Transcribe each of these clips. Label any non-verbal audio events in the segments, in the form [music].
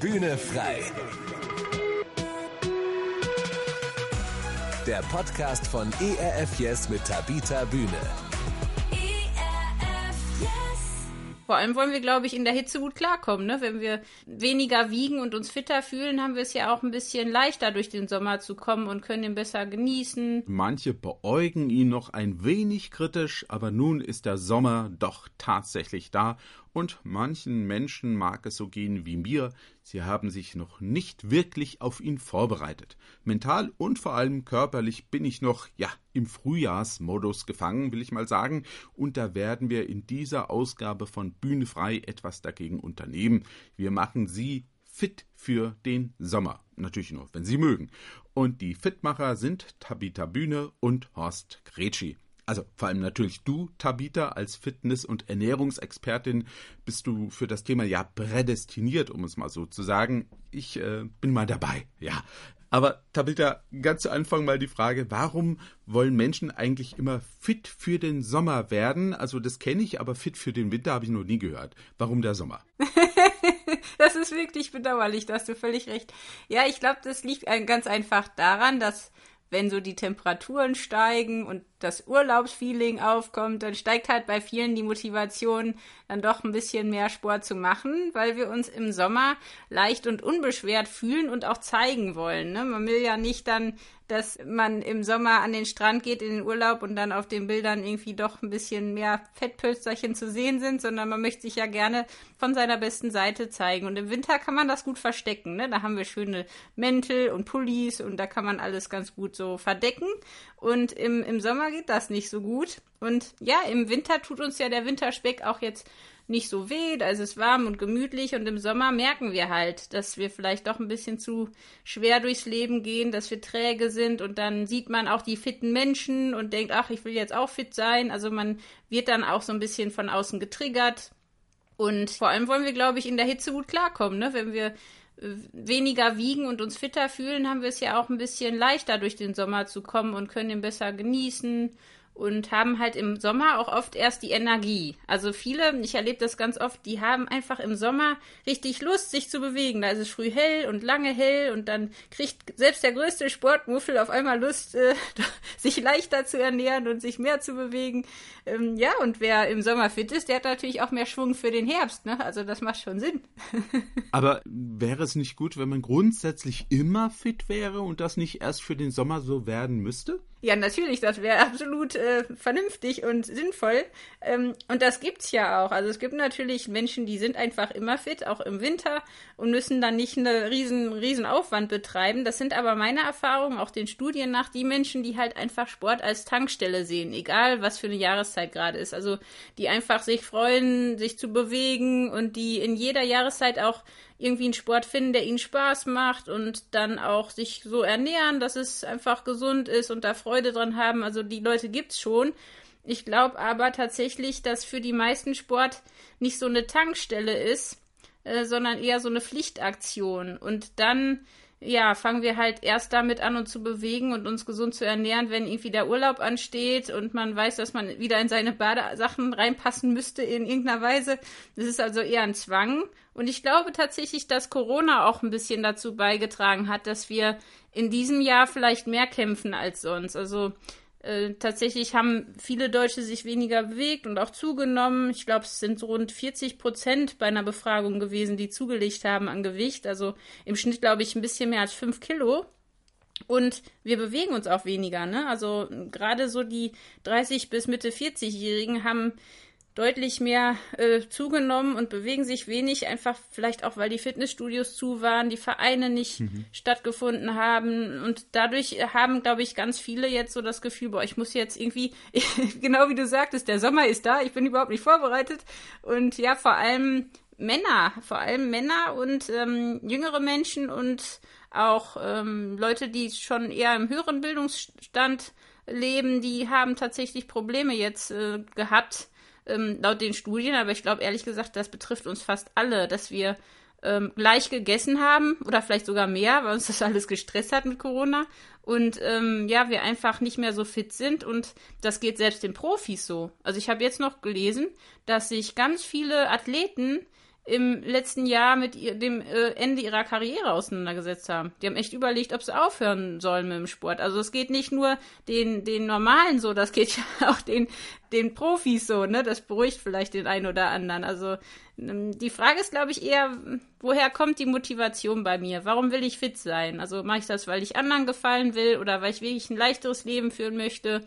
Bühne frei. Der Podcast von ERF Yes mit Tabita Bühne. Vor allem wollen wir, glaube ich, in der Hitze gut klarkommen. Ne? Wenn wir weniger wiegen und uns fitter fühlen, haben wir es ja auch ein bisschen leichter durch den Sommer zu kommen und können ihn besser genießen. Manche beäugen ihn noch ein wenig kritisch, aber nun ist der Sommer doch tatsächlich da und manchen Menschen mag es so gehen wie mir, sie haben sich noch nicht wirklich auf ihn vorbereitet. Mental und vor allem körperlich bin ich noch, ja, im Frühjahrsmodus gefangen, will ich mal sagen, und da werden wir in dieser Ausgabe von Bühne frei etwas dagegen unternehmen. Wir machen sie fit für den Sommer. Natürlich nur, wenn Sie mögen. Und die Fitmacher sind Tabita Bühne und Horst Gretschi. Also vor allem natürlich du, Tabita, als Fitness- und Ernährungsexpertin bist du für das Thema ja prädestiniert, um es mal so zu sagen. Ich äh, bin mal dabei, ja. Aber Tabita, ganz zu Anfang mal die Frage, warum wollen Menschen eigentlich immer fit für den Sommer werden? Also das kenne ich, aber fit für den Winter habe ich noch nie gehört. Warum der Sommer? [laughs] das ist wirklich bedauerlich, da hast du völlig recht. Ja, ich glaube, das liegt ganz einfach daran, dass wenn so die Temperaturen steigen und das Urlaubsfeeling aufkommt, dann steigt halt bei vielen die Motivation, dann doch ein bisschen mehr Sport zu machen, weil wir uns im Sommer leicht und unbeschwert fühlen und auch zeigen wollen. Ne? Man will ja nicht dann dass man im Sommer an den Strand geht in den Urlaub und dann auf den Bildern irgendwie doch ein bisschen mehr Fettpölsterchen zu sehen sind, sondern man möchte sich ja gerne von seiner besten Seite zeigen. Und im Winter kann man das gut verstecken. Ne? Da haben wir schöne Mäntel und Pullis und da kann man alles ganz gut so verdecken. Und im, im Sommer geht das nicht so gut. Und ja, im Winter tut uns ja der Winterspeck auch jetzt nicht so weh, da ist es warm und gemütlich und im Sommer merken wir halt, dass wir vielleicht doch ein bisschen zu schwer durchs Leben gehen, dass wir träge sind und dann sieht man auch die fitten Menschen und denkt, ach, ich will jetzt auch fit sein. Also man wird dann auch so ein bisschen von außen getriggert. Und vor allem wollen wir, glaube ich, in der Hitze gut klarkommen, ne? Wenn wir äh, weniger wiegen und uns fitter fühlen, haben wir es ja auch ein bisschen leichter durch den Sommer zu kommen und können ihn besser genießen und haben halt im Sommer auch oft erst die Energie. Also viele, ich erlebe das ganz oft, die haben einfach im Sommer richtig Lust, sich zu bewegen. Da ist es früh hell und lange hell und dann kriegt selbst der größte Sportmuffel auf einmal Lust, äh, [laughs] sich leichter zu ernähren und sich mehr zu bewegen. Ähm, ja, und wer im Sommer fit ist, der hat natürlich auch mehr Schwung für den Herbst. Ne? Also das macht schon Sinn. [laughs] Aber wäre es nicht gut, wenn man grundsätzlich immer fit wäre und das nicht erst für den Sommer so werden müsste? Ja, natürlich, das wäre absolut äh, vernünftig und sinnvoll. Ähm, und das gibt's ja auch. Also es gibt natürlich Menschen, die sind einfach immer fit, auch im Winter und müssen dann nicht einen riesen, riesen Aufwand betreiben. Das sind aber meine Erfahrungen, auch den Studien nach, die Menschen, die halt einfach Sport als Tankstelle sehen, egal was für eine Jahreszeit gerade ist. Also die einfach sich freuen, sich zu bewegen und die in jeder Jahreszeit auch irgendwie einen Sport finden, der ihnen Spaß macht und dann auch sich so ernähren, dass es einfach gesund ist und da Freude dran haben. Also die Leute gibt's schon. Ich glaube aber tatsächlich, dass für die meisten Sport nicht so eine Tankstelle ist, äh, sondern eher so eine Pflichtaktion. Und dann ja, fangen wir halt erst damit an, uns zu bewegen und uns gesund zu ernähren, wenn irgendwie der Urlaub ansteht und man weiß, dass man wieder in seine Badesachen reinpassen müsste in irgendeiner Weise. Das ist also eher ein Zwang. Und ich glaube tatsächlich, dass Corona auch ein bisschen dazu beigetragen hat, dass wir in diesem Jahr vielleicht mehr kämpfen als sonst. Also äh, tatsächlich haben viele Deutsche sich weniger bewegt und auch zugenommen. Ich glaube, es sind rund 40 Prozent bei einer Befragung gewesen, die zugelegt haben an Gewicht. Also im Schnitt, glaube ich, ein bisschen mehr als 5 Kilo. Und wir bewegen uns auch weniger, ne? Also gerade so die 30 bis Mitte 40-Jährigen haben deutlich mehr äh, zugenommen und bewegen sich wenig, einfach vielleicht auch, weil die Fitnessstudios zu waren, die Vereine nicht mhm. stattgefunden haben. Und dadurch haben, glaube ich, ganz viele jetzt so das Gefühl, boah, ich muss jetzt irgendwie, [laughs] genau wie du sagtest, der Sommer ist da, ich bin überhaupt nicht vorbereitet. Und ja, vor allem Männer, vor allem Männer und ähm, jüngere Menschen und auch ähm, Leute, die schon eher im höheren Bildungsstand leben, die haben tatsächlich Probleme jetzt äh, gehabt, ähm, laut den Studien, aber ich glaube ehrlich gesagt, das betrifft uns fast alle, dass wir ähm, gleich gegessen haben oder vielleicht sogar mehr, weil uns das alles gestresst hat mit Corona und ähm, ja, wir einfach nicht mehr so fit sind und das geht selbst den Profis so. Also ich habe jetzt noch gelesen, dass sich ganz viele Athleten im letzten Jahr mit ihr, dem äh, Ende ihrer Karriere auseinandergesetzt haben. Die haben echt überlegt, ob sie aufhören sollen mit dem Sport. Also es geht nicht nur den, den Normalen so, das geht ja [laughs] auch den, den Profis so, ne? Das beruhigt vielleicht den einen oder anderen. Also ähm, die Frage ist, glaube ich, eher, woher kommt die Motivation bei mir? Warum will ich fit sein? Also mache ich das, weil ich anderen gefallen will oder weil ich wirklich ein leichteres Leben führen möchte?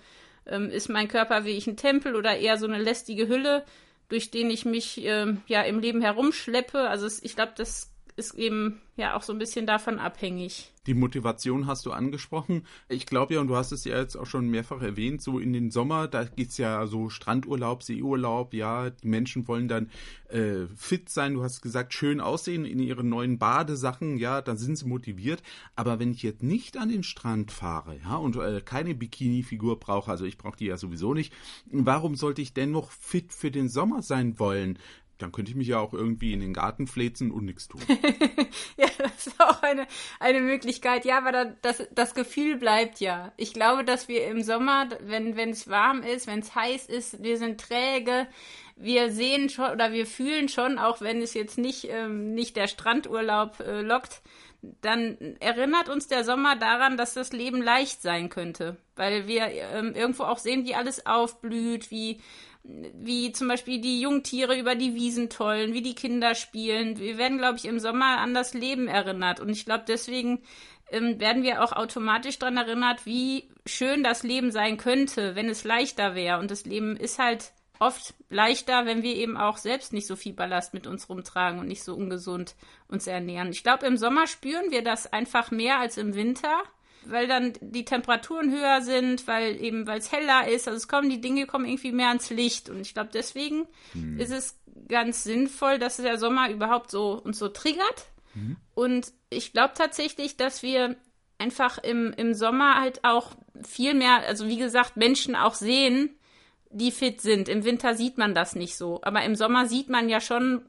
Ähm, ist mein Körper wie ich ein Tempel oder eher so eine lästige Hülle? Durch den ich mich ähm, ja im Leben herumschleppe. Also ich glaube, das ist eben ja auch so ein bisschen davon abhängig. Die Motivation hast du angesprochen. Ich glaube ja, und du hast es ja jetzt auch schon mehrfach erwähnt, so in den Sommer, da geht es ja so Strandurlaub, Seeurlaub, ja, die Menschen wollen dann äh, fit sein, du hast gesagt, schön aussehen in ihren neuen Badesachen, ja, dann sind sie motiviert. Aber wenn ich jetzt nicht an den Strand fahre, ja, und äh, keine Bikini-Figur brauche, also ich brauche die ja sowieso nicht, warum sollte ich denn noch fit für den Sommer sein wollen? Dann könnte ich mich ja auch irgendwie in den Garten flezen und nichts tun. [laughs] ja, das ist auch eine, eine Möglichkeit. Ja, aber da, das, das Gefühl bleibt ja. Ich glaube, dass wir im Sommer, wenn es warm ist, wenn es heiß ist, wir sind träge, wir sehen schon oder wir fühlen schon, auch wenn es jetzt nicht, ähm, nicht der Strandurlaub äh, lockt, dann erinnert uns der Sommer daran, dass das Leben leicht sein könnte. Weil wir ähm, irgendwo auch sehen, wie alles aufblüht, wie wie zum Beispiel die Jungtiere über die Wiesen tollen, wie die Kinder spielen. Wir werden, glaube ich, im Sommer an das Leben erinnert. Und ich glaube, deswegen ähm, werden wir auch automatisch daran erinnert, wie schön das Leben sein könnte, wenn es leichter wäre. Und das Leben ist halt oft leichter, wenn wir eben auch selbst nicht so viel Ballast mit uns rumtragen und nicht so ungesund uns ernähren. Ich glaube, im Sommer spüren wir das einfach mehr als im Winter weil dann die Temperaturen höher sind, weil eben, weil es heller ist. Also es kommen, die Dinge kommen irgendwie mehr ans Licht. Und ich glaube, deswegen hm. ist es ganz sinnvoll, dass der Sommer überhaupt so uns so triggert. Hm. Und ich glaube tatsächlich, dass wir einfach im, im Sommer halt auch viel mehr, also wie gesagt, Menschen auch sehen, die fit sind. Im Winter sieht man das nicht so. Aber im Sommer sieht man ja schon,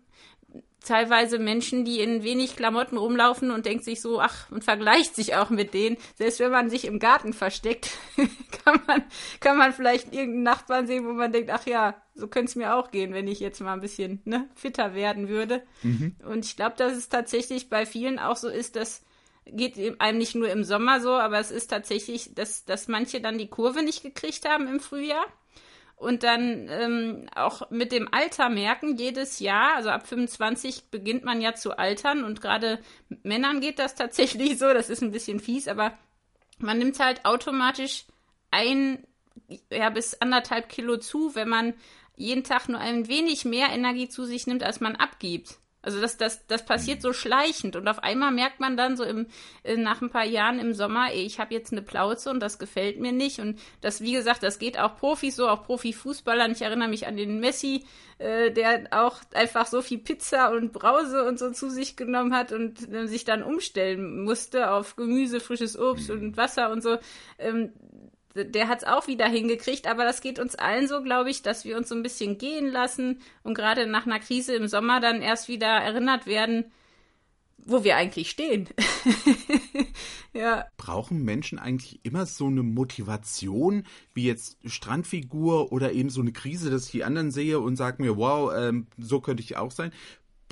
teilweise Menschen, die in wenig Klamotten rumlaufen und denkt sich so, ach, und vergleicht sich auch mit denen. Selbst wenn man sich im Garten versteckt, [laughs] kann man, kann man vielleicht irgendeinen Nachbarn sehen, wo man denkt, ach ja, so könnte es mir auch gehen, wenn ich jetzt mal ein bisschen ne, fitter werden würde. Mhm. Und ich glaube, dass es tatsächlich bei vielen auch so ist, dass geht einem nicht nur im Sommer so, aber es ist tatsächlich, dass, dass manche dann die Kurve nicht gekriegt haben im Frühjahr und dann ähm, auch mit dem Alter merken, jedes Jahr, also ab 25 beginnt man ja zu altern und gerade Männern geht das tatsächlich [laughs] so, das ist ein bisschen fies, aber man nimmt halt automatisch ein ja, bis anderthalb Kilo zu, wenn man jeden Tag nur ein wenig mehr Energie zu sich nimmt, als man abgibt. Also das, das, das passiert so schleichend und auf einmal merkt man dann so im, äh, nach ein paar Jahren im Sommer, ey, ich habe jetzt eine Plauze und das gefällt mir nicht. Und das, wie gesagt, das geht auch Profis so, auch Profifußballern. Ich erinnere mich an den Messi, äh, der auch einfach so viel Pizza und Brause und so zu sich genommen hat und äh, sich dann umstellen musste auf Gemüse, frisches Obst und Wasser und so. Ähm, der hat es auch wieder hingekriegt, aber das geht uns allen so, glaube ich, dass wir uns so ein bisschen gehen lassen und gerade nach einer Krise im Sommer dann erst wieder erinnert werden, wo wir eigentlich stehen. [laughs] ja. Brauchen Menschen eigentlich immer so eine Motivation, wie jetzt Strandfigur oder eben so eine Krise, dass ich die anderen sehe und sage mir, wow, ähm, so könnte ich auch sein?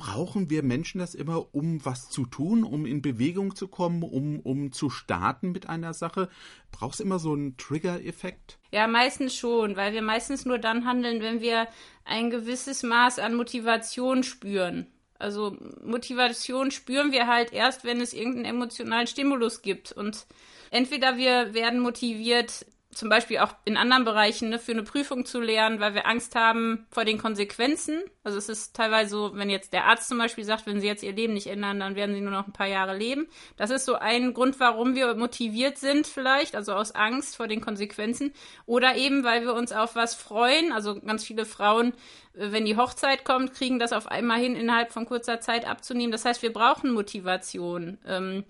Brauchen wir Menschen das immer, um was zu tun, um in Bewegung zu kommen, um, um zu starten mit einer Sache? Braucht es immer so einen Trigger-Effekt? Ja, meistens schon, weil wir meistens nur dann handeln, wenn wir ein gewisses Maß an Motivation spüren. Also Motivation spüren wir halt erst, wenn es irgendeinen emotionalen Stimulus gibt. Und entweder wir werden motiviert zum Beispiel auch in anderen Bereichen ne, für eine Prüfung zu lernen, weil wir Angst haben vor den Konsequenzen. Also es ist teilweise so, wenn jetzt der Arzt zum Beispiel sagt, wenn sie jetzt ihr Leben nicht ändern, dann werden sie nur noch ein paar Jahre leben. Das ist so ein Grund, warum wir motiviert sind vielleicht, also aus Angst vor den Konsequenzen. Oder eben, weil wir uns auf was freuen. Also ganz viele Frauen, äh, wenn die Hochzeit kommt, kriegen das auf einmal hin, innerhalb von kurzer Zeit abzunehmen. Das heißt, wir brauchen Motivation. Ähm,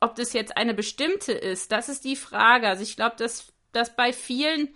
ob das jetzt eine bestimmte ist, das ist die Frage. Also ich glaube, dass, dass bei vielen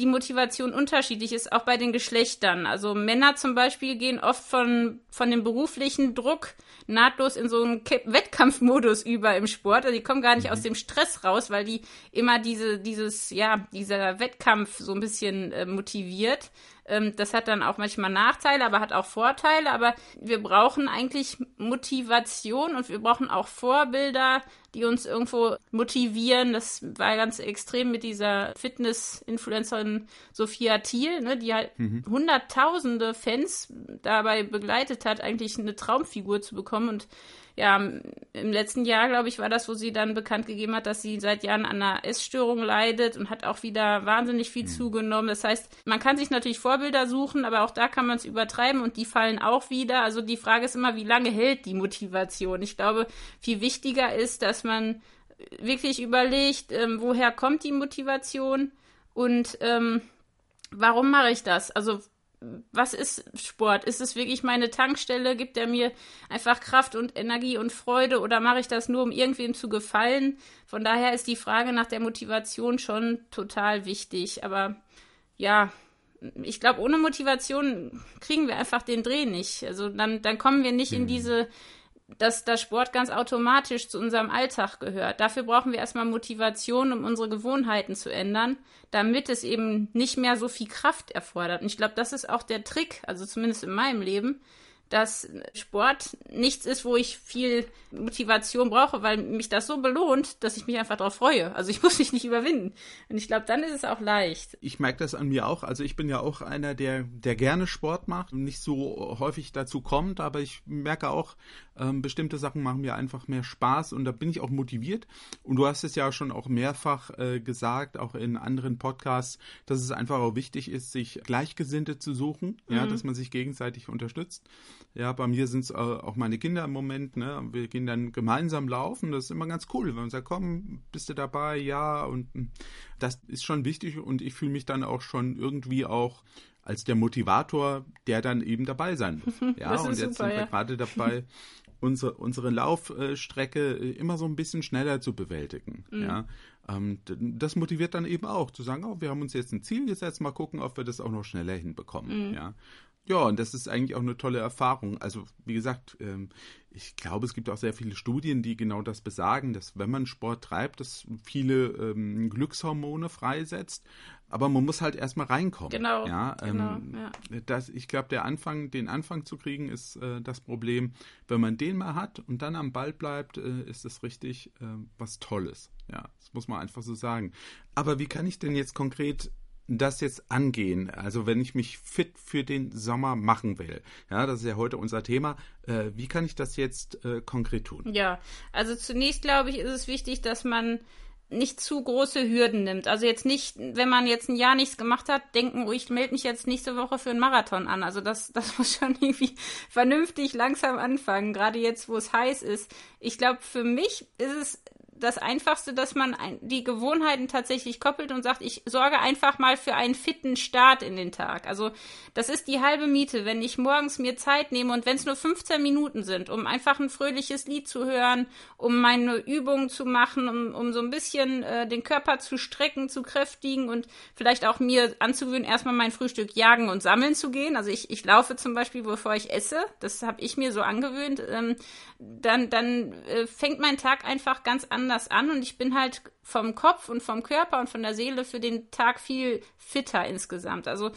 die Motivation unterschiedlich ist, auch bei den Geschlechtern. Also Männer zum Beispiel gehen oft von, von dem beruflichen Druck nahtlos in so einen Wettkampfmodus über im Sport. Also die kommen gar nicht aus mhm. dem Stress raus, weil die immer diese, dieses, ja, dieser Wettkampf so ein bisschen äh, motiviert. Ähm, das hat dann auch manchmal Nachteile, aber hat auch Vorteile. Aber wir brauchen eigentlich Motivation und wir brauchen auch Vorbilder, die uns irgendwo motivieren. Das war ganz extrem mit dieser Fitness-Influencerin Sophia Thiel, ne, die halt mhm. hunderttausende Fans dabei begleitet hat, eigentlich eine Traumfigur zu bekommen. Und ja, im letzten Jahr, glaube ich, war das, wo sie dann bekannt gegeben hat, dass sie seit Jahren an einer Essstörung leidet und hat auch wieder wahnsinnig viel mhm. zugenommen. Das heißt, man kann sich natürlich Vorbilder suchen, aber auch da kann man es übertreiben und die fallen auch wieder. Also die Frage ist immer, wie lange hält die Motivation? Ich glaube, viel wichtiger ist, dass man wirklich überlegt, ähm, woher kommt die Motivation und ähm, warum mache ich das? Also was ist Sport? Ist es wirklich meine Tankstelle? Gibt er mir einfach Kraft und Energie und Freude oder mache ich das nur, um irgendwem zu gefallen? Von daher ist die Frage nach der Motivation schon total wichtig. Aber ja, ich glaube, ohne Motivation kriegen wir einfach den Dreh nicht. Also dann, dann kommen wir nicht mhm. in diese dass der Sport ganz automatisch zu unserem Alltag gehört. Dafür brauchen wir erstmal Motivation, um unsere Gewohnheiten zu ändern, damit es eben nicht mehr so viel Kraft erfordert. Und ich glaube, das ist auch der Trick, also zumindest in meinem Leben, dass Sport nichts ist, wo ich viel Motivation brauche, weil mich das so belohnt, dass ich mich einfach darauf freue. Also ich [laughs] muss mich nicht überwinden. Und ich glaube, dann ist es auch leicht. Ich merke das an mir auch. Also ich bin ja auch einer, der, der gerne Sport macht und nicht so häufig dazu kommt, aber ich merke auch, ähm, bestimmte Sachen machen mir einfach mehr Spaß und da bin ich auch motiviert. Und du hast es ja schon auch mehrfach äh, gesagt, auch in anderen Podcasts, dass es einfach auch wichtig ist, sich Gleichgesinnte zu suchen, mhm. ja, dass man sich gegenseitig unterstützt. Ja, bei mir sind es äh, auch meine Kinder im Moment, ne? Wir gehen dann gemeinsam laufen. Das ist immer ganz cool, wenn man sagt, komm, bist du dabei? Ja, und hm, das ist schon wichtig und ich fühle mich dann auch schon irgendwie auch als der Motivator, der dann eben dabei sein muss. [laughs] Ja, und jetzt super, sind wir ja. gerade dabei, [laughs] unsere, unsere Laufstrecke äh, immer so ein bisschen schneller zu bewältigen. Mhm. Ja, ähm, das motiviert dann eben auch zu sagen, oh, wir haben uns jetzt ein Ziel gesetzt, mal gucken, ob wir das auch noch schneller hinbekommen. Mhm. Ja, ja, und das ist eigentlich auch eine tolle Erfahrung. Also, wie gesagt, ähm, ich glaube, es gibt auch sehr viele Studien, die genau das besagen, dass wenn man Sport treibt, das viele ähm, Glückshormone freisetzt. Aber man muss halt erstmal reinkommen. Genau. Ja, ähm, genau ja. Das, ich glaube, der Anfang, den Anfang zu kriegen, ist äh, das Problem. Wenn man den mal hat und dann am Ball bleibt, äh, ist das richtig äh, was Tolles. Ja, das muss man einfach so sagen. Aber wie kann ich denn jetzt konkret das jetzt angehen? Also wenn ich mich fit für den Sommer machen will, ja, das ist ja heute unser Thema. Äh, wie kann ich das jetzt äh, konkret tun? Ja, also zunächst glaube ich, ist es wichtig, dass man nicht zu große Hürden nimmt. Also jetzt nicht, wenn man jetzt ein Jahr nichts gemacht hat, denken, oh, ich melde mich jetzt nächste Woche für einen Marathon an. Also das, das muss schon [laughs] irgendwie vernünftig langsam anfangen, gerade jetzt, wo es heiß ist. Ich glaube, für mich ist es das Einfachste, dass man die Gewohnheiten tatsächlich koppelt und sagt, ich sorge einfach mal für einen fitten Start in den Tag. Also das ist die halbe Miete, wenn ich morgens mir Zeit nehme und wenn es nur 15 Minuten sind, um einfach ein fröhliches Lied zu hören, um meine Übungen zu machen, um, um so ein bisschen äh, den Körper zu strecken, zu kräftigen und vielleicht auch mir anzugewöhnen, erstmal mein Frühstück jagen und sammeln zu gehen. Also ich, ich laufe zum Beispiel, bevor ich esse, das habe ich mir so angewöhnt, ähm, dann, dann äh, fängt mein Tag einfach ganz anders anders an und ich bin halt vom Kopf und vom Körper und von der Seele für den Tag viel fitter insgesamt. Also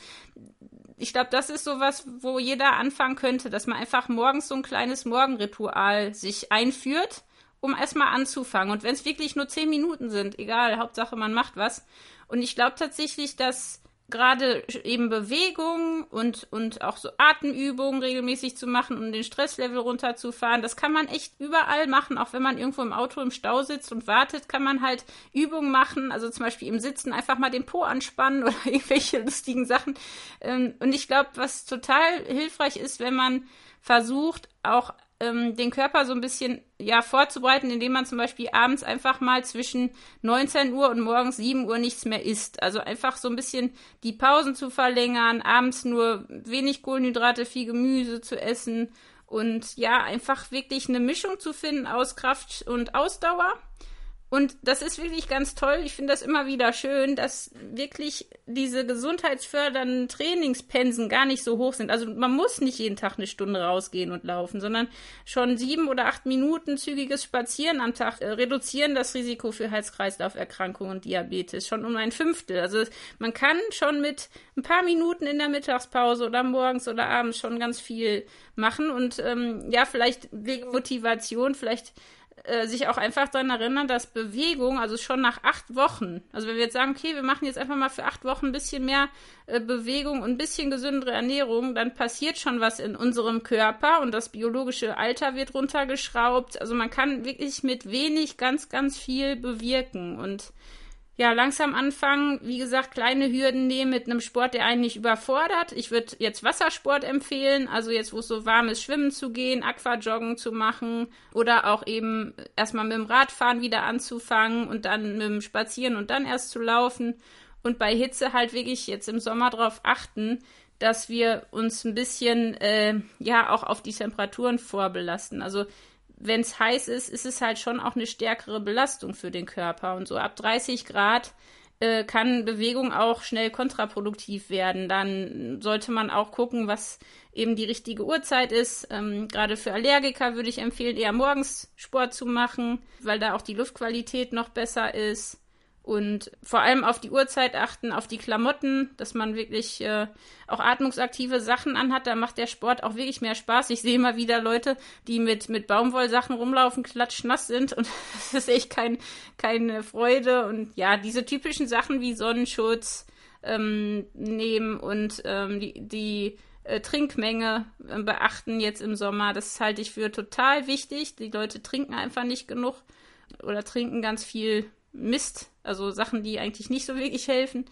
ich glaube, das ist sowas, wo jeder anfangen könnte, dass man einfach morgens so ein kleines Morgenritual sich einführt, um erstmal anzufangen. Und wenn es wirklich nur zehn Minuten sind, egal, Hauptsache man macht was. Und ich glaube tatsächlich, dass gerade eben Bewegung und, und auch so Atemübungen regelmäßig zu machen, um den Stresslevel runterzufahren. Das kann man echt überall machen, auch wenn man irgendwo im Auto im Stau sitzt und wartet, kann man halt Übungen machen, also zum Beispiel im Sitzen einfach mal den Po anspannen [laughs] oder irgendwelche lustigen Sachen. Ähm, und ich glaube, was total hilfreich ist, wenn man versucht, auch ähm, den Körper so ein bisschen ja vorzubereiten, indem man zum Beispiel abends einfach mal zwischen 19 Uhr und morgens 7 Uhr nichts mehr isst. Also einfach so ein bisschen die Pausen zu verlängern, abends nur wenig Kohlenhydrate, viel Gemüse zu essen und ja, einfach wirklich eine Mischung zu finden aus Kraft und Ausdauer Und das ist wirklich ganz toll. Ich finde das immer wieder schön, dass wirklich diese gesundheitsfördernden Trainingspensen gar nicht so hoch sind. Also man muss nicht jeden Tag eine Stunde rausgehen und laufen, sondern schon sieben oder acht Minuten zügiges Spazieren am Tag äh, reduzieren das Risiko für Herz-Kreislauf-Erkrankungen und Diabetes schon um ein Fünftel. Also man kann schon mit ein paar Minuten in der Mittagspause oder morgens oder abends schon ganz viel machen und ähm, ja, vielleicht wegen Motivation, vielleicht äh, sich auch einfach daran erinnern, dass Bewegung, also schon nach acht Wochen, also wenn wir jetzt sagen, okay, wir machen jetzt einfach mal für acht Wochen ein bisschen mehr äh, Bewegung und ein bisschen gesündere Ernährung, dann passiert schon was in unserem Körper und das biologische Alter wird runtergeschraubt. Also man kann wirklich mit wenig ganz, ganz viel bewirken und ja, langsam anfangen, wie gesagt, kleine Hürden nehmen mit einem Sport, der einen nicht überfordert. Ich würde jetzt Wassersport empfehlen, also jetzt, wo es so warm ist, schwimmen zu gehen, Aquajoggen zu machen oder auch eben erstmal mit dem Radfahren wieder anzufangen und dann mit dem Spazieren und dann erst zu laufen. Und bei Hitze halt wirklich jetzt im Sommer darauf achten, dass wir uns ein bisschen, äh, ja, auch auf die Temperaturen vorbelasten. Also wenn es heiß ist, ist es halt schon auch eine stärkere Belastung für den Körper. Und so ab 30 Grad äh, kann Bewegung auch schnell kontraproduktiv werden. Dann sollte man auch gucken, was eben die richtige Uhrzeit ist. Ähm, Gerade für Allergiker würde ich empfehlen, eher morgens Sport zu machen, weil da auch die Luftqualität noch besser ist und vor allem auf die Uhrzeit achten, auf die Klamotten, dass man wirklich äh, auch atmungsaktive Sachen anhat. Da macht der Sport auch wirklich mehr Spaß. Ich sehe immer wieder Leute, die mit, mit Baumwollsachen rumlaufen, klatschnass sind und [laughs] das ist echt kein, keine Freude. Und ja, diese typischen Sachen wie Sonnenschutz ähm, nehmen und ähm, die, die äh, Trinkmenge äh, beachten jetzt im Sommer, das halte ich für total wichtig. Die Leute trinken einfach nicht genug oder trinken ganz viel Mist, also Sachen, die eigentlich nicht so wirklich helfen.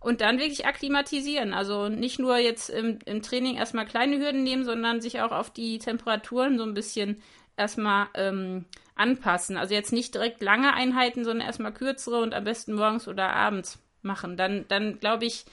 Und dann wirklich akklimatisieren. Also nicht nur jetzt im, im Training erstmal kleine Hürden nehmen, sondern sich auch auf die Temperaturen so ein bisschen erstmal ähm, anpassen. Also jetzt nicht direkt lange Einheiten, sondern erstmal kürzere und am besten morgens oder abends machen. Dann, dann glaube ich,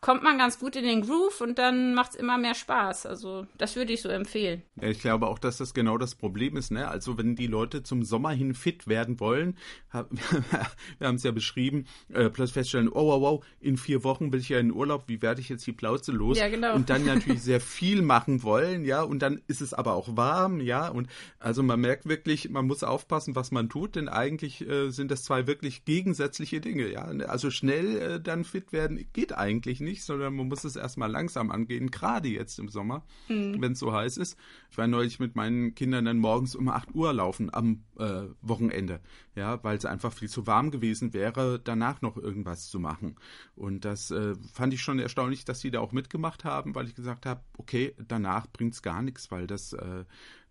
kommt man ganz gut in den Groove und dann macht es immer mehr Spaß. Also das würde ich so empfehlen. Ich glaube auch, dass das genau das Problem ist. Ne? Also wenn die Leute zum Sommer hin fit werden wollen, [laughs] wir haben es ja beschrieben, äh, plötzlich feststellen, oh wow, wow, in vier Wochen will ich ja in Urlaub, wie werde ich jetzt die Plauze los? Ja, genau. Und dann natürlich [laughs] sehr viel machen wollen, ja, und dann ist es aber auch warm, ja, und also man merkt wirklich, man muss aufpassen, was man tut, denn eigentlich äh, sind das zwei wirklich gegensätzliche Dinge, ja. Also schnell äh, dann fit werden geht eigentlich nicht, sondern man muss es erstmal langsam angehen, gerade jetzt im Sommer, mhm. wenn es so heiß ist. Ich war neulich mit meinen Kindern dann morgens um 8 Uhr laufen am äh, Wochenende, ja, weil es einfach viel zu warm gewesen wäre, danach noch irgendwas zu machen. Und das äh, fand ich schon erstaunlich, dass sie da auch mitgemacht haben, weil ich gesagt habe, okay, danach bringt es gar nichts, weil das äh,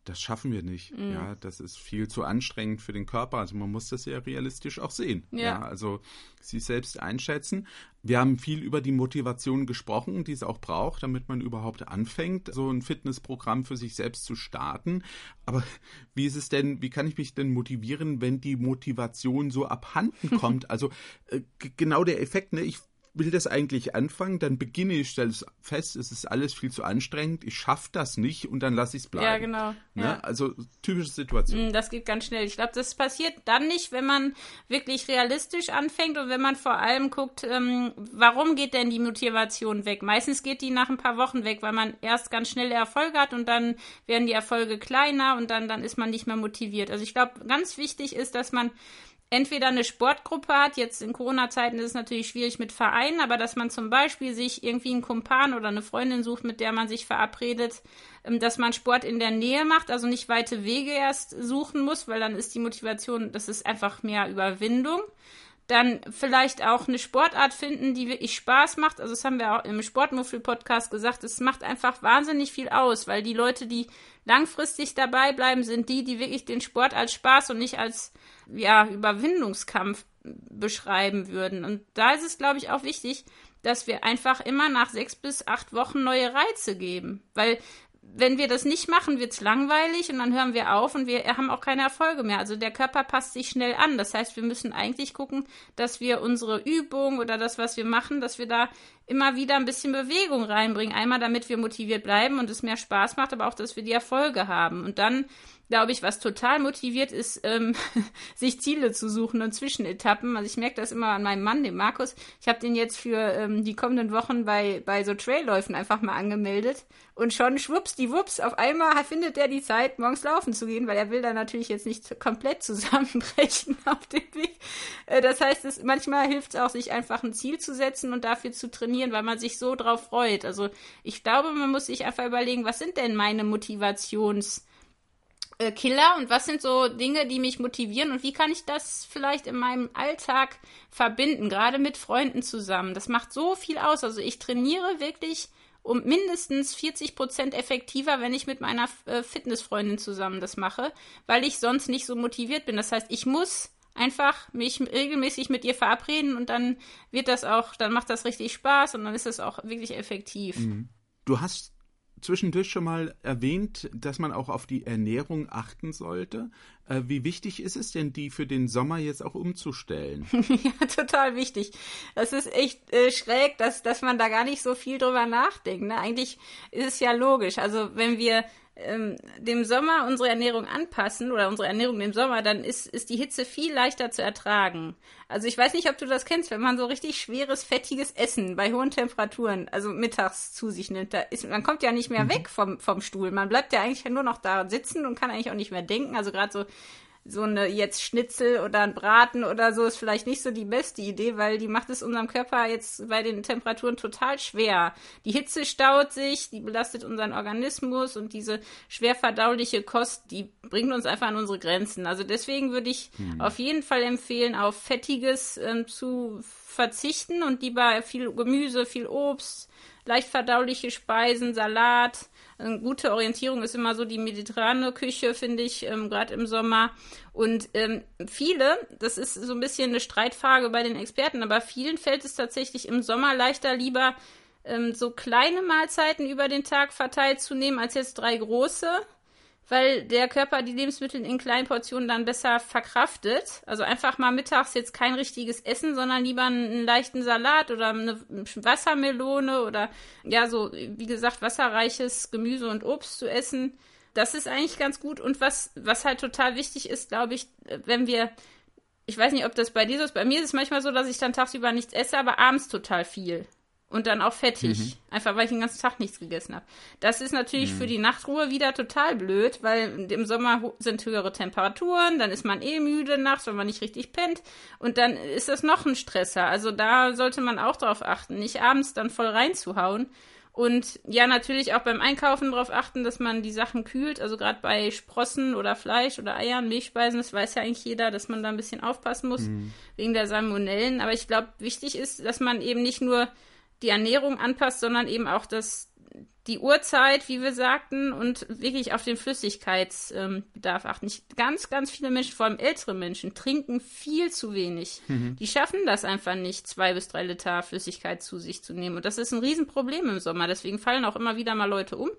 das schaffen wir nicht. Mhm. Ja, das ist viel zu anstrengend für den Körper. Also man muss das ja realistisch auch sehen. Ja. ja. also sich selbst einschätzen. Wir haben viel über die Motivation gesprochen, die es auch braucht, damit man überhaupt anfängt, so ein Fitnessprogramm für sich selbst zu starten. Aber wie ist es denn, wie kann ich mich denn motivieren, wenn die Motivation so abhanden [laughs] kommt? also äh, genau der Effekt, ne? Ich will das eigentlich anfangen, dann beginne ich, stelle es fest, es ist alles viel zu anstrengend, ich schaffe das nicht und dann lasse ich es bleiben. Ja, genau. Ne? Ja. Also typische Situation. Mm, das geht ganz schnell. Ich glaube, das passiert dann nicht, wenn man wirklich realistisch anfängt und wenn man vor allem guckt, ähm, warum geht denn die Motivation weg? Meistens geht die nach ein paar Wochen weg, weil man erst ganz schnelle Erfolge hat und dann werden die Erfolge kleiner und dann, dann ist man nicht mehr motiviert. Also ich glaube, ganz wichtig ist, dass man entweder eine Sportgruppe hat, jetzt in Corona-Zeiten ist es natürlich schwierig mit Vereinen, aber dass man zum Beispiel sich irgendwie einen Kumpan oder eine Freundin sucht, mit der man sich verabredet, ähm, dass man Sport in der Nähe macht, also nicht weite Wege erst suchen muss, weil dann ist die Motivation, das ist einfach mehr Überwindung. Dann vielleicht auch eine Sportart finden, die wirklich Spaß macht. Also das haben wir auch im Sportmuffel-Podcast gesagt. Es macht einfach wahnsinnig viel aus, weil die Leute, die langfristig dabei bleiben, sind die, die wirklich den Sport als Spaß und nicht als ja, Überwindungskampf beschreiben würden. Und da ist es, glaube ich, auch wichtig, dass wir einfach immer nach sechs bis acht Wochen neue Reize geben. Weil wenn wir das nicht machen, wird es langweilig und dann hören wir auf und wir haben auch keine Erfolge mehr. Also der Körper passt sich schnell an. Das heißt, wir müssen eigentlich gucken, dass wir unsere Übung oder das, was wir machen, dass wir da immer wieder ein bisschen Bewegung reinbringen. Einmal, damit wir motiviert bleiben und es mehr Spaß macht, aber auch, dass wir die Erfolge haben. Und dann glaube ich, was total motiviert ist, ähm, [laughs] sich Ziele zu suchen und Zwischenetappen. Also ich merke das immer an meinem Mann, dem Markus. Ich habe den jetzt für ähm, die kommenden Wochen bei, bei so Trailläufen einfach mal angemeldet. Und schon schwupps, die Wups, auf einmal findet er die Zeit, morgens laufen zu gehen, weil er will da natürlich jetzt nicht komplett [laughs] zusammenbrechen auf dem Weg. Äh, das heißt, es, manchmal hilft es auch, sich einfach ein Ziel zu setzen und dafür zu trainieren, weil man sich so drauf freut. Also ich glaube, man muss sich einfach überlegen, was sind denn meine Motivations- äh, Killer und was sind so Dinge, die mich motivieren und wie kann ich das vielleicht in meinem Alltag verbinden, gerade mit Freunden zusammen. Das macht so viel aus. Also ich trainiere wirklich um mindestens 40 Prozent effektiver, wenn ich mit meiner äh, Fitnessfreundin zusammen das mache, weil ich sonst nicht so motiviert bin. Das heißt, ich muss einfach mich regelmäßig mit ihr verabreden und dann wird das auch, dann macht das richtig Spaß und dann ist es auch wirklich effektiv. Mhm. Du hast zwischendurch schon mal erwähnt, dass man auch auf die Ernährung achten sollte. Äh, wie wichtig ist es denn, die für den Sommer jetzt auch umzustellen? [laughs] ja, total wichtig. Das ist echt äh, schräg, dass, dass man da gar nicht so viel drüber nachdenkt. Ne? Eigentlich ist es ja logisch. Also wenn wir ähm, dem Sommer unsere Ernährung anpassen oder unsere Ernährung dem Sommer, dann ist, ist die Hitze viel leichter zu ertragen. Also ich weiß nicht, ob du das kennst, wenn man so richtig schweres, fettiges Essen bei hohen Temperaturen, also mittags zu sich nimmt, da ist, man kommt ja nicht mehr mhm. weg vom, vom Stuhl. Man bleibt ja eigentlich nur noch da sitzen und kann eigentlich auch nicht mehr denken. Also gerade so so eine jetzt Schnitzel oder ein Braten oder so ist vielleicht nicht so die beste Idee, weil die macht es unserem Körper jetzt bei den Temperaturen total schwer. Die Hitze staut sich, die belastet unseren Organismus und diese schwer verdauliche Kost, die bringt uns einfach an unsere Grenzen. Also deswegen würde ich hm. auf jeden Fall empfehlen, auf Fettiges ähm, zu verzichten und lieber viel Gemüse, viel Obst, leicht verdauliche Speisen, Salat, eine gute Orientierung ist immer so die mediterrane Küche, finde ich, ähm, gerade im Sommer. Und ähm, viele, das ist so ein bisschen eine Streitfrage bei den Experten, aber vielen fällt es tatsächlich im Sommer leichter, lieber ähm, so kleine Mahlzeiten über den Tag verteilt zu nehmen, als jetzt drei große weil der Körper die Lebensmittel in kleinen Portionen dann besser verkraftet. Also einfach mal mittags jetzt kein richtiges Essen, sondern lieber einen, leichten Salat oder eine Wassermelone oder ja, so wie gesagt, wasserreiches Gemüse und Obst zu essen. Das ist eigentlich ganz gut. Und was, was halt total wichtig ist, glaube ich, wenn wir, ich weiß nicht, ob das bei dir so ist, bei mir ist es manchmal so, dass ich dann tagsüber nichts esse, aber abends total viel und dann auch fettig. Mhm. Einfach weil ich den ganzen Tag nichts gegessen habe. Das ist natürlich mhm. für die Nachtruhe wieder total blöd, weil im Sommer sind höhere Temperaturen, dann ist man eh müde nachts, wenn man nicht richtig pennt. Und dann ist das noch ein Stresser. Also da sollte man auch drauf achten, nicht abends dann voll reinzuhauen. Und ja, natürlich auch beim Einkaufen darauf achten, dass man die Sachen kühlt. Also gerade bei Sprossen oder Fleisch oder Eiern, Milchspeisen, das weiß ja eigentlich jeder, dass man da ein bisschen aufpassen muss mhm. wegen der Salmonellen. Aber ich glaube, wichtig ist, dass man eben nicht nur die Ernährung anpasst, sondern eben auch das, die Uhrzeit, wie wir sagten, und wirklich auf den Flüssigkeitsbedarf ähm, achten. Ich, ganz, ganz viele Menschen, vor allem ältere Menschen, trinken viel zu wenig. Mhm. Die schaffen das einfach nicht, zwei bis drei Liter Flüssigkeit zu sich zu nehmen. Und das ist ein Riesenproblem im Sommer. Deswegen fallen auch immer wieder mal Leute um.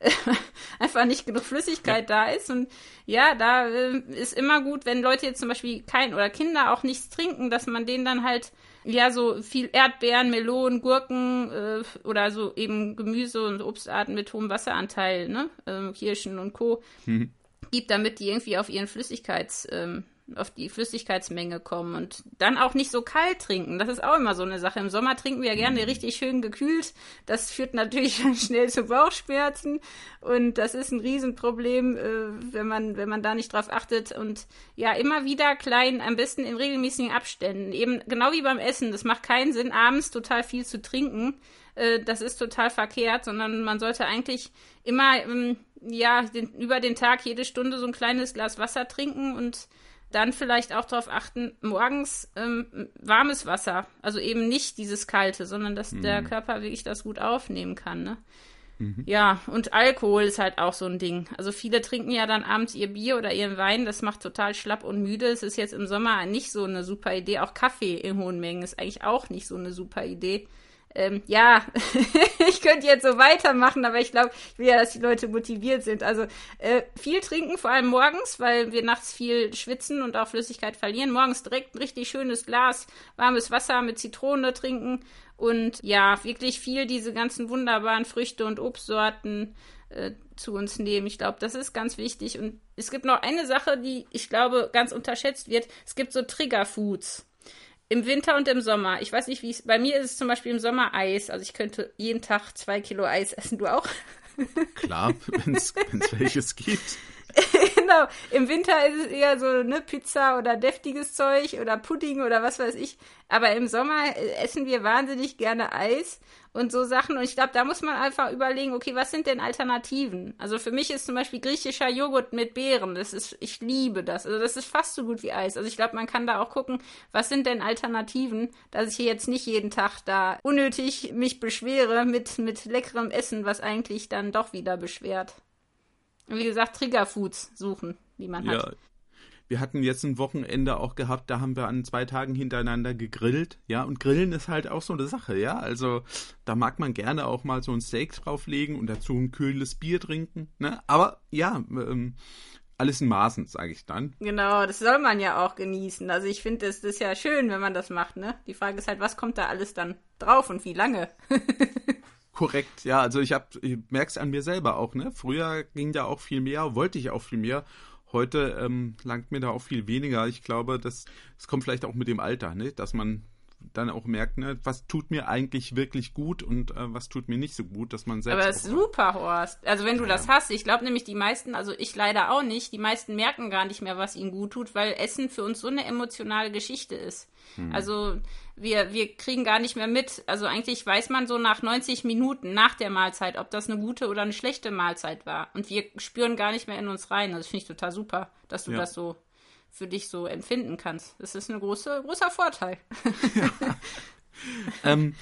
[laughs] einfach nicht genug Flüssigkeit ja. da ist. Und ja, da äh, ist immer gut, wenn Leute jetzt zum Beispiel kein oder Kinder auch nichts trinken, dass man denen dann halt ja, so viel Erdbeeren, Melonen, Gurken äh, oder so eben Gemüse und Obstarten mit hohem Wasseranteil, ne? Ähm, Kirschen und Co. Mhm. gibt, damit die irgendwie auf ihren Flüssigkeits, ähm, auf die Flüssigkeitsmenge kommen und dann auch nicht so kalt trinken. Das ist auch immer so eine Sache. Im Sommer trinken wir ja gerne mhm. richtig schön gekühlt. Das führt natürlich [laughs] schnell zu Bauchschmerzen und das ist ein Riesenproblem, äh, wenn man wenn man da nicht drauf achtet und ja immer wieder klein, am besten in regelmäßigen Abständen. Eben genau wie beim Essen. Das macht keinen Sinn, abends total viel zu trinken. Äh, das ist total verkehrt, sondern man sollte eigentlich immer ähm, ja den, über den Tag jede Stunde so ein kleines Glas Wasser trinken und dann vielleicht auch darauf achten, morgens ähm, warmes Wasser, also eben nicht dieses kalte, sondern dass mhm. der Körper wirklich das gut aufnehmen kann. Ne? Mhm. Ja, und Alkohol ist halt auch so ein Ding. Also viele trinken ja dann abends ihr Bier oder ihren Wein, das macht total schlapp und müde. Es ist jetzt im Sommer nicht so eine super Idee. Auch Kaffee in hohen Mengen ist eigentlich auch nicht so eine super Idee. Ähm, ja, [laughs] ich könnte jetzt so weitermachen, aber ich glaube, ich will ja, dass die Leute motiviert sind. Also äh, viel trinken, vor allem morgens, weil wir nachts viel schwitzen und auch Flüssigkeit verlieren. Morgens direkt ein richtig schönes Glas warmes Wasser mit Zitrone trinken und ja, wirklich viel diese ganzen wunderbaren Früchte und Obstsorten äh, zu uns nehmen. Ich glaube, das ist ganz wichtig. Und es gibt noch eine Sache, die ich glaube ganz unterschätzt wird. Es gibt so Triggerfoods. Im Winter und im Sommer. Ich weiß nicht, wie es. Bei mir ist es zum Beispiel im Sommer Eis. Also ich könnte jeden Tag zwei Kilo Eis essen. Du auch? Klar, [laughs] wenn es welches gibt. [laughs] genau. Im Winter ist es eher so eine Pizza oder deftiges Zeug oder Pudding oder was weiß ich. Aber im Sommer äh, essen wir wahnsinnig gerne Eis und so Sachen. Und ich glaube, da muss man einfach überlegen, okay, was sind denn Alternativen? Also für mich ist zum Beispiel griechischer Joghurt mit Beeren. Das ist, ich liebe das. Also das ist fast so gut wie Eis. Also ich glaube, man kann da auch gucken, was sind denn Alternativen, dass ich hier jetzt nicht jeden Tag da unnötig mich beschwere mit, mit leckerem Essen, was eigentlich dann doch wieder beschwert. Und wie gesagt, Triggerfoods suchen, die man ja. hat. Wir hatten jetzt ein Wochenende auch gehabt, da haben wir an zwei Tagen hintereinander gegrillt, ja, und Grillen ist halt auch so eine Sache, ja, also da mag man gerne auch mal so ein Steak drauflegen und dazu ein kühles Bier trinken, ne, aber ja, ähm, alles in Maßen, sage ich dann. Genau, das soll man ja auch genießen. Also ich finde, es ist ja schön, wenn man das macht, ne? Die Frage ist halt, was kommt da alles dann drauf und wie lange? [laughs] Korrekt, ja. Also ich hab, ich merk's an mir selber auch, ne? Früher ging da auch viel mehr, wollte ich auch viel mehr. Heute ähm, langt mir da auch viel weniger. Ich glaube, das, das kommt vielleicht auch mit dem Alter, ne? Dass man dann auch merkt, ne, was tut mir eigentlich wirklich gut und äh, was tut mir nicht so gut, dass man selbst. Aber super, Horst. Also wenn du ja. das hast, ich glaube nämlich die meisten, also ich leider auch nicht, die meisten merken gar nicht mehr, was ihnen gut tut, weil Essen für uns so eine emotionale Geschichte ist. Hm. Also wir, wir kriegen gar nicht mehr mit. Also eigentlich weiß man so nach 90 Minuten nach der Mahlzeit, ob das eine gute oder eine schlechte Mahlzeit war. Und wir spüren gar nicht mehr in uns rein. Das finde ich total super, dass du ja. das so für dich so empfinden kannst. Das ist ein große, großer Vorteil. Ja. [laughs] ähm,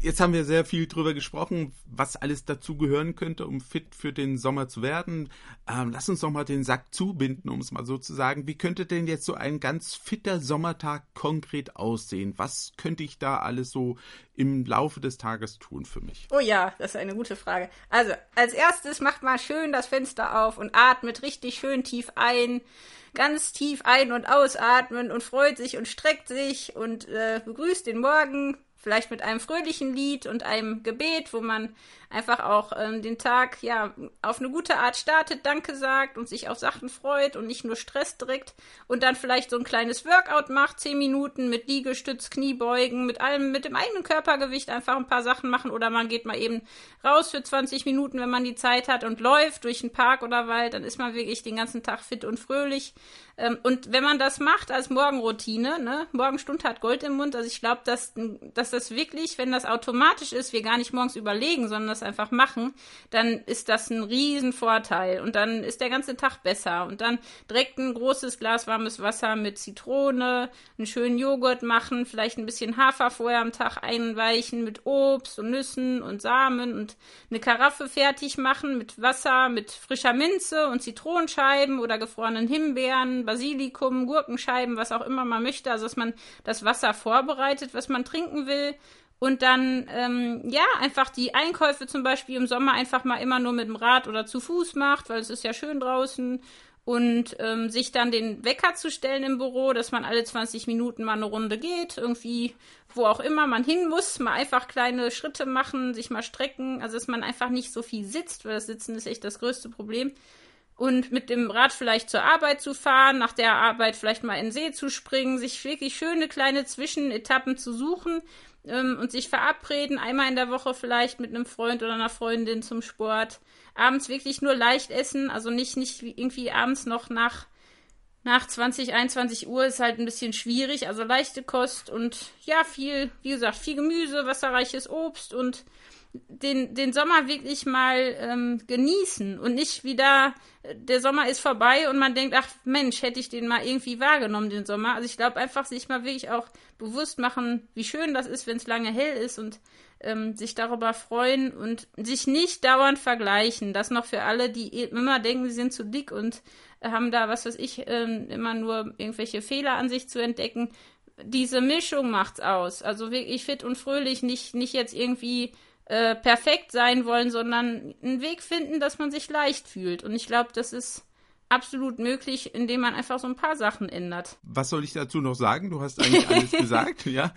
jetzt haben wir sehr viel drüber gesprochen, was alles dazu gehören könnte, um fit für den Sommer zu werden. Ähm, lass uns doch mal den Sack zubinden, um es mal so zu sagen. Wie könnte denn jetzt so ein ganz fitter Sommertag konkret aussehen? Was könnte ich da alles so im Laufe des Tages tun für mich? Oh ja, das ist eine gute Frage. Also, als erstes macht mal schön das Fenster auf und atmet richtig schön tief ein ganz tief ein- und ausatmen und freut sich und streckt sich und äh, begrüßt den Morgen, vielleicht mit einem fröhlichen Lied und einem Gebet, wo man einfach auch ähm, den Tag ja auf eine gute Art startet, Danke sagt und sich auf Sachen freut und nicht nur Stress direkt und dann vielleicht so ein kleines Workout macht, zehn Minuten mit Liegestütz, Kniebeugen, mit allem, mit dem eigenen Körpergewicht einfach ein paar Sachen machen oder man geht mal eben raus für 20 Minuten, wenn man die Zeit hat und läuft durch den Park oder Wald, dann ist man wirklich den ganzen Tag fit und fröhlich. Ähm, und wenn man das macht als Morgenroutine, ne, Morgenstund hat Gold im Mund, also ich glaube, dass, dass das wirklich, wenn das automatisch ist, wir gar nicht morgens überlegen, sondern das einfach machen, dann ist das ein Riesenvorteil. Und dann ist der ganze Tag besser. Und dann direkt ein großes Glas warmes Wasser mit Zitrone, einen schönen Joghurt machen, vielleicht ein bisschen Hafer vorher am Tag einweichen mit Obst und Nüssen und Samen und eine Karaffe fertig machen mit Wasser, mit frischer Minze und Zitronenscheiben oder gefrorenen Himbeeren, Basilikum, Gurkenscheiben, was auch immer man möchte, also dass man das Wasser vorbereitet, was man trinken will und dann, ähm, ja, einfach die Einkäufe zum Beispiel im Sommer einfach mal immer nur mit dem Rad oder zu Fuß macht, weil es ist ja schön draußen. Und ähm, sich dann den Wecker zu stellen im Büro, dass man alle 20 Minuten mal eine Runde geht, irgendwie, wo auch immer man hin muss, mal einfach kleine Schritte machen, sich mal strecken, also dass man einfach nicht so viel sitzt, weil das Sitzen ist echt das größte Problem. Und mit dem Rad vielleicht zur Arbeit zu fahren, nach der Arbeit vielleicht mal in den See zu springen, sich wirklich schöne kleine Zwischenetappen zu suchen, ähm, und sich verabreden, einmal in der Woche vielleicht mit einem Freund oder einer Freundin zum Sport. Abends wirklich nur leicht essen, also nicht, nicht irgendwie abends noch nach, nach 20, 21 Uhr ist halt ein bisschen schwierig, also leichte Kost und ja, viel, wie gesagt, viel Gemüse, wasserreiches Obst und den, den Sommer wirklich mal ähm, genießen und nicht wieder, der Sommer ist vorbei und man denkt, ach Mensch, hätte ich den mal irgendwie wahrgenommen, den Sommer. Also ich glaube einfach, sich mal wirklich auch bewusst machen, wie schön das ist, wenn es lange hell ist und ähm, sich darüber freuen und sich nicht dauernd vergleichen. Das noch für alle, die immer denken, sie sind zu dick und haben da, was weiß ich, ähm, immer nur irgendwelche Fehler an sich zu entdecken diese Mischung macht's aus. Also wirklich fit und fröhlich, nicht, nicht jetzt irgendwie äh, perfekt sein wollen, sondern einen Weg finden, dass man sich leicht fühlt. Und ich glaube, das ist absolut möglich, indem man einfach so ein paar Sachen ändert. Was soll ich dazu noch sagen? Du hast eigentlich alles [laughs] gesagt, ja.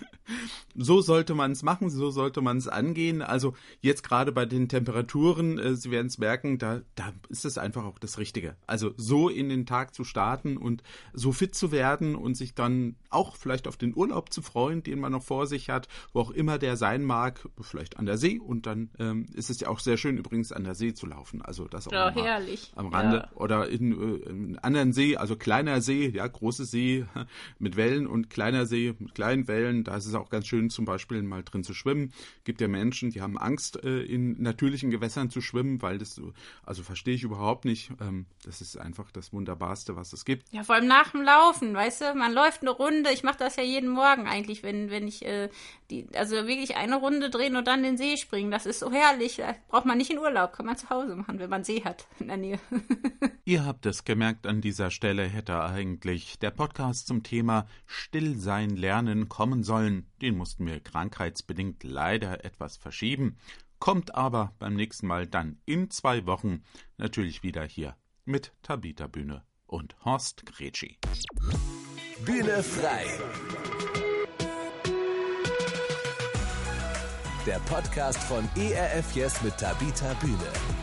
So sollte man es machen, so sollte man es angehen. Also jetzt gerade bei den Temperaturen, äh, Sie werden es merken, da, da ist es einfach auch das Richtige. Also so in den Tag zu starten und so fit zu werden und sich dann auch vielleicht auf den Urlaub zu freuen, den man noch vor sich hat, wo auch immer der sein mag, vielleicht an der See. Und dann ähm, ist es ja auch sehr schön übrigens an der See zu laufen. Also das auch ja, herrlich. am Rande Ja. oder in äh, einen anderen See, also kleiner See, ja, große See [laughs] mit Wellen und kleiner See mit kleinen Wellen. Da ist es auch ganz schön, zum Beispiel mal drin zu schwimmen. Gibt ja Menschen, die haben Angst, äh, in natürlichen Gewässern zu schwimmen, weil das so, also verstehe ich überhaupt nicht. Ähm, das ist einfach das Wunderbarste, was es gibt. Ja, vor allem nach dem Laufen, weißt du, man läuft eine Runde. Ich mache das ja jeden Morgen eigentlich, wenn, wenn ich äh, die, also wirklich eine Runde drehen und dann in den See springen. Das ist so herrlich. Da braucht man nicht in Urlaub, kann man zu Hause machen, wenn man See hat in der Nähe. [laughs] Ihr habt es gemerkt, an dieser Stelle hätte eigentlich der Podcast zum Thema Stillsein lernen kommen sollen. Den mussten wir krankheitsbedingt leider etwas verschieben. Kommt aber beim nächsten Mal dann in zwei Wochen natürlich wieder hier mit Tabita Bühne und Horst Gretschi. Bühne frei. Der Podcast von ERF Yes mit Tabita Bühne.